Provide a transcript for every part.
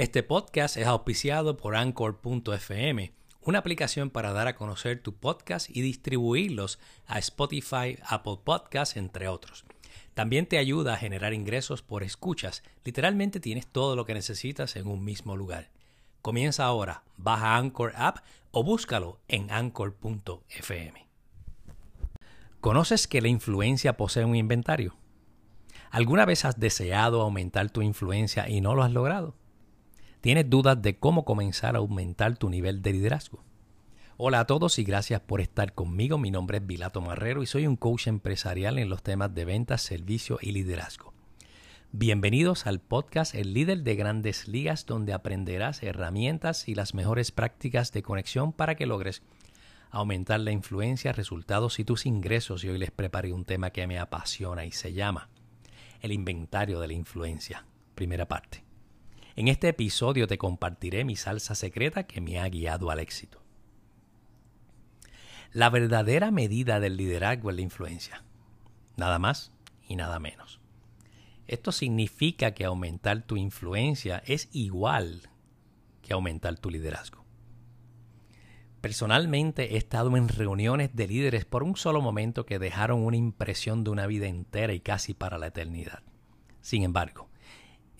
Este podcast es auspiciado por Anchor.fm, una aplicación para dar a conocer tu podcast y distribuirlos a Spotify, Apple Podcasts, entre otros. También te ayuda a generar ingresos por escuchas. Literalmente tienes todo lo que necesitas en un mismo lugar. Comienza ahora, baja Anchor App o búscalo en Anchor.fm. ¿Conoces que la influencia posee un inventario? ¿Alguna vez has deseado aumentar tu influencia y no lo has logrado? ¿Tienes dudas de cómo comenzar a aumentar tu nivel de liderazgo? Hola a todos y gracias por estar conmigo. Mi nombre es Vilato Marrero y soy un coach empresarial en los temas de ventas, servicio y liderazgo. Bienvenidos al podcast El líder de grandes ligas donde aprenderás herramientas y las mejores prácticas de conexión para que logres aumentar la influencia, resultados y tus ingresos. Y hoy les preparé un tema que me apasiona y se llama el inventario de la influencia. Primera parte. En este episodio te compartiré mi salsa secreta que me ha guiado al éxito. La verdadera medida del liderazgo es la influencia. Nada más y nada menos. Esto significa que aumentar tu influencia es igual que aumentar tu liderazgo. Personalmente he estado en reuniones de líderes por un solo momento que dejaron una impresión de una vida entera y casi para la eternidad. Sin embargo,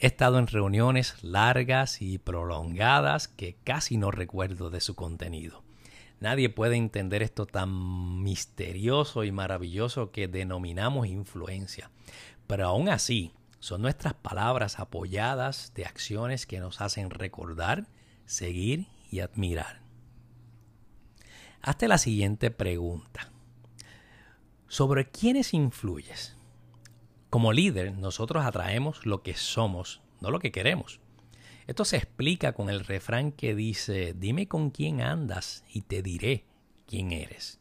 he estado en reuniones largas y prolongadas que casi no recuerdo de su contenido. Nadie puede entender esto tan misterioso y maravilloso que denominamos influencia. Pero aún así, son nuestras palabras apoyadas de acciones que nos hacen recordar, seguir y admirar. Hazte la siguiente pregunta. ¿Sobre quiénes influyes? Como líder, nosotros atraemos lo que somos, no lo que queremos. Esto se explica con el refrán que dice, dime con quién andas y te diré quién eres.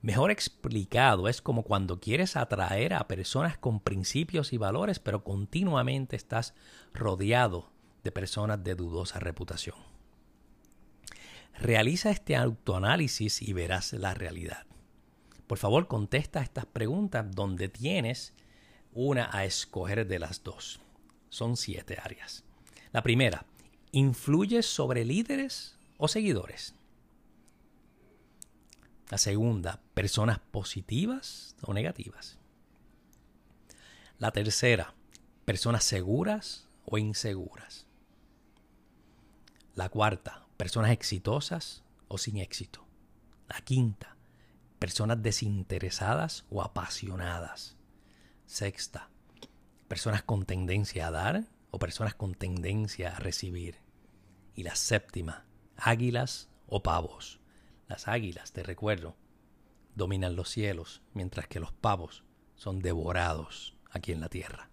Mejor explicado es como cuando quieres atraer a personas con principios y valores, pero continuamente estás rodeado de personas de dudosa reputación. Realiza este autoanálisis y verás la realidad. Por favor, contesta estas preguntas donde tienes una a escoger de las dos. Son siete áreas. La primera, ¿influyes sobre líderes o seguidores? La segunda, personas positivas o negativas. La tercera, personas seguras o inseguras. La cuarta, personas exitosas o sin éxito. La quinta, personas desinteresadas o apasionadas. Sexta, personas con tendencia a dar o personas con tendencia a recibir. Y la séptima, águilas o pavos. Las águilas, te recuerdo, dominan los cielos, mientras que los pavos son devorados aquí en la tierra.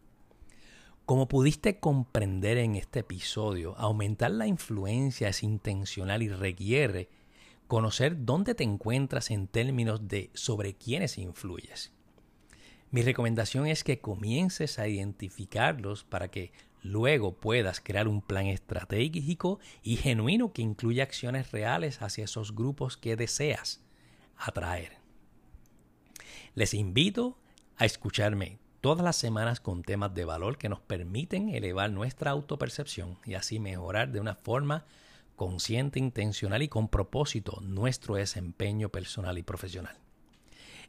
Como pudiste comprender en este episodio, aumentar la influencia es intencional y requiere conocer dónde te encuentras en términos de sobre quiénes influyes. Mi recomendación es que comiences a identificarlos para que luego puedas crear un plan estratégico y genuino que incluya acciones reales hacia esos grupos que deseas atraer. Les invito a escucharme todas las semanas con temas de valor que nos permiten elevar nuestra autopercepción y así mejorar de una forma consciente, intencional y con propósito nuestro desempeño personal y profesional.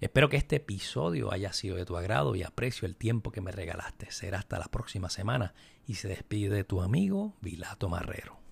Espero que este episodio haya sido de tu agrado y aprecio el tiempo que me regalaste. Será hasta la próxima semana y se despide de tu amigo Vilato Marrero.